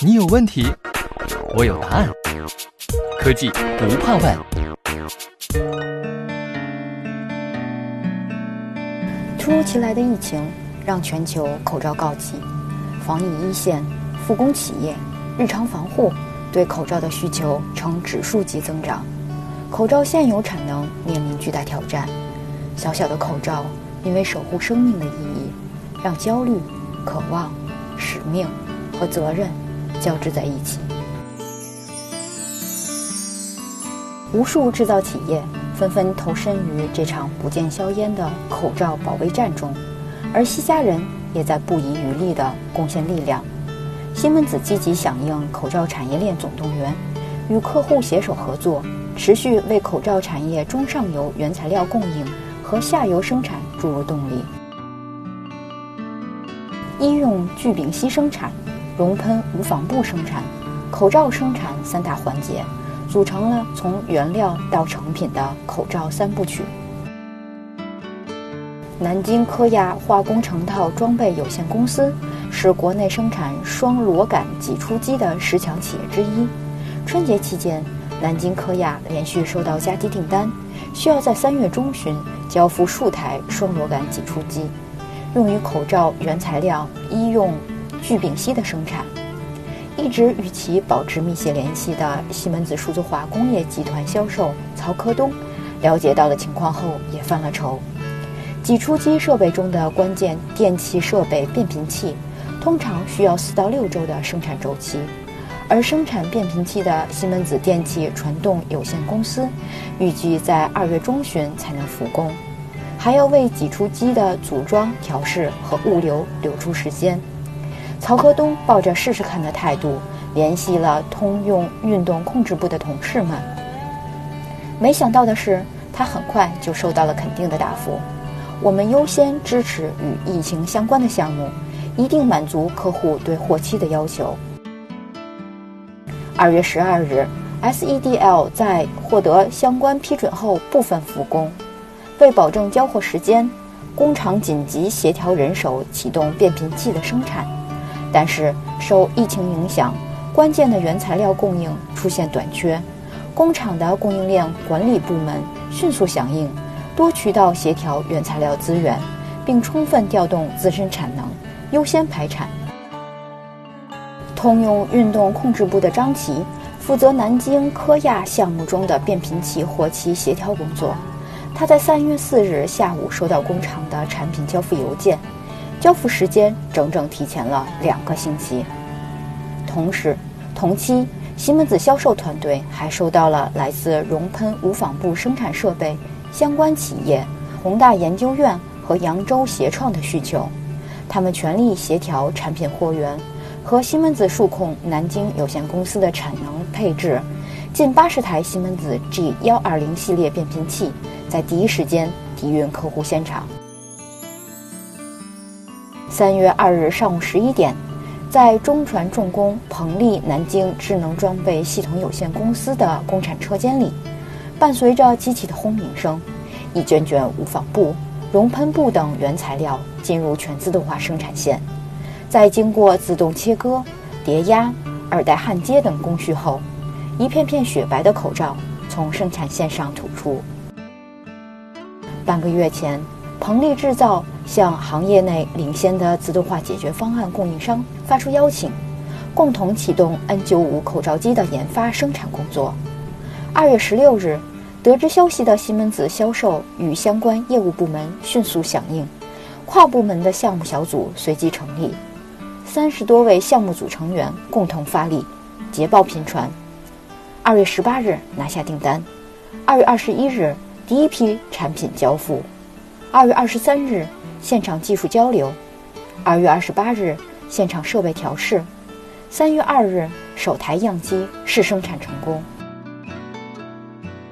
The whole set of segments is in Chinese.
你有问题，我有答案。科技不怕问。突如其来的疫情让全球口罩告急，防疫一线、复工企业、日常防护对口罩的需求呈指数级增长，口罩现有产能面临巨大挑战。小小的口罩，因为守护生命的意义，让焦虑、渴望、使命和责任交织在一起。无数制造企业纷纷投身于这场不见硝烟的口罩保卫战中，而西家人也在不遗余力地贡献力量。西门子积极响应口罩产业链总动员，与客户携手合作，持续为口罩产业中上游原材料供应。和下游生产注入动力。医用聚丙烯生产、熔喷无纺布生产、口罩生产三大环节，组成了从原料到成品的口罩三部曲。南京科亚化工成套装备有限公司是国内生产双螺杆挤出机的十强企业之一。春节期间，南京科亚连续收到加急订单，需要在三月中旬。交付数台双螺杆挤出机，用于口罩原材料医用聚丙烯的生产。一直与其保持密切联系的西门子数字化工业集团销售曹科东，了解到了情况后也犯了愁。挤出机设备中的关键电气设备变频器，通常需要四到六周的生产周期。而生产变频器的西门子电气传动有限公司，预计在二月中旬才能复工，还要为挤出机的组装、调试和物流留出时间。曹科东抱着试试看的态度，联系了通用运动控制部的同事们。没想到的是，他很快就收到了肯定的答复：我们优先支持与疫情相关的项目，一定满足客户对货期的要求。二月十二日，SEDL 在获得相关批准后部分复工。为保证交货时间，工厂紧急协调人手启动变频器的生产。但是受疫情影响，关键的原材料供应出现短缺。工厂的供应链管理部门迅速响应，多渠道协调原材料资源，并充分调动自身产能，优先排产。通用运动控制部的张琪负责南京科亚项目中的变频器货期协调工作。他在三月四日下午收到工厂的产品交付邮件，交付时间整整提前了两个星期。同时，同期西门子销售团队还收到了来自熔喷无纺布生产设备相关企业宏大研究院和扬州协创的需求，他们全力协调产品货源。和西门子数控南京有限公司的产能配置，近八十台西门子 G 幺二零系列变频器在第一时间抵运客户现场。三月二日上午十一点，在中船重工鹏力南京智能装备系统有限公司的工厂车间里，伴随着机器的轰鸣声，一卷卷无纺布、熔喷布等原材料进入全自动化生产线。在经过自动切割、叠压、二代焊接等工序后，一片片雪白的口罩从生产线上吐出。半个月前，鹏力制造向行业内领先的自动化解决方案供应商发出邀请，共同启动 N95 口罩机的研发生产工作。二月十六日，得知消息的西门子销售与相关业务部门迅速响应，跨部门的项目小组随即成立。三十多位项目组成员共同发力，捷报频传。二月十八日拿下订单，二月二十一日第一批产品交付，二月二十三日现场技术交流，二月二十八日现场设备调试，三月二日首台样机试生产成功。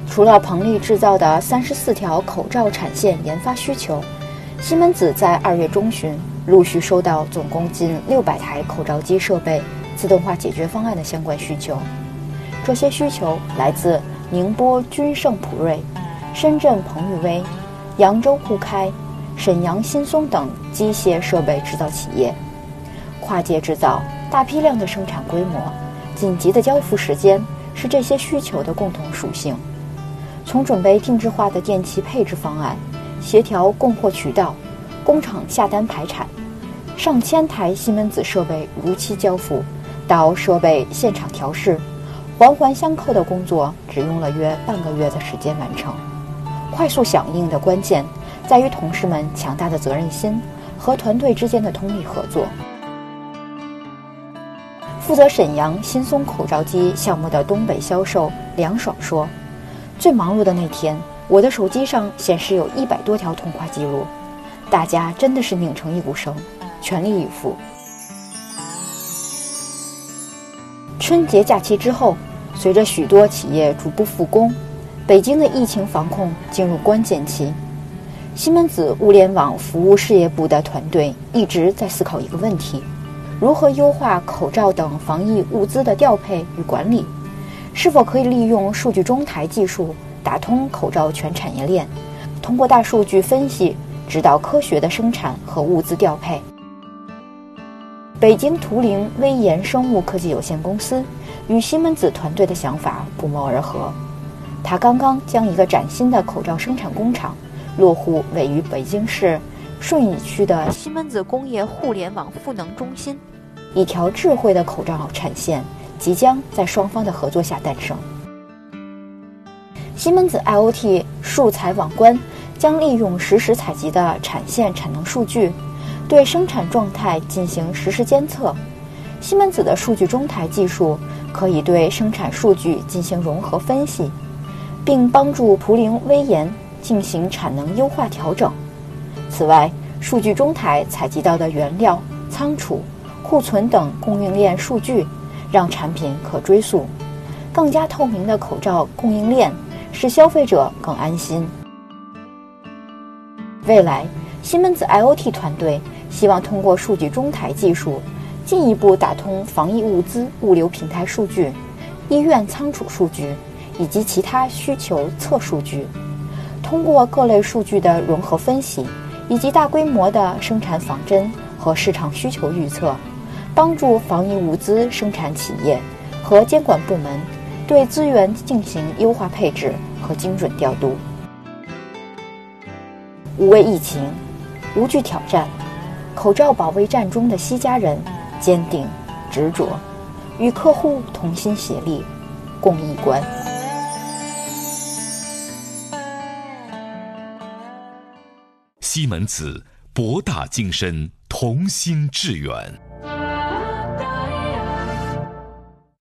除了鹏力制造的三十四条口罩产线研发需求，西门子在二月中旬。陆续收到总共近六百台口罩机设备自动化解决方案的相关需求，这些需求来自宁波君盛普瑞、深圳鹏宇威、扬州沪开、沈阳新松等机械设备制造企业。跨界制造、大批量的生产规模、紧急的交付时间是这些需求的共同属性。从准备定制化的电器配置方案，协调供货渠道，工厂下单排产，上千台西门子设备如期交付，到设备现场调试，环环相扣的工作只用了约半个月的时间完成。快速响应的关键在于同事们强大的责任心和团队之间的通力合作。负责沈阳新松口罩机项目的东北销售梁爽说：“最忙碌的那天，我的手机上显示有一百多条通话记录，大家真的是拧成一股绳，全力以赴。”春节假期之后，随着许多企业逐步复工，北京的疫情防控进入关键期。西门子物联网服务事业部的团队一直在思考一个问题。如何优化口罩等防疫物资的调配与管理？是否可以利用数据中台技术打通口罩全产业链，通过大数据分析指导科学的生产和物资调配？北京图灵威研生物科技有限公司与西门子团队的想法不谋而合。他刚刚将一个崭新的口罩生产工厂落户位于北京市。顺义区的西门子工业互联网赋能中心，一条智慧的口罩产线即将在双方的合作下诞生。西门子 IoT 数材网关将利用实时采集的产线产能数据，对生产状态进行实时监测。西门子的数据中台技术可以对生产数据进行融合分析，并帮助图灵微研进行产能优化调整。此外，数据中台采集到的原料、仓储、库存等供应链数据，让产品可追溯。更加透明的口罩供应链，使消费者更安心。未来，西门子 IoT 团队希望通过数据中台技术，进一步打通防疫物资物流平台数据、医院仓储数据以及其他需求测数据，通过各类数据的融合分析。以及大规模的生产仿真和市场需求预测，帮助防疫物资生产企业和监管部门对资源进行优化配置和精准调度。无畏疫情，无惧挑战，口罩保卫战中的西家人坚定执着，与客户同心协力，共一关。西门子博大精深，同心致远。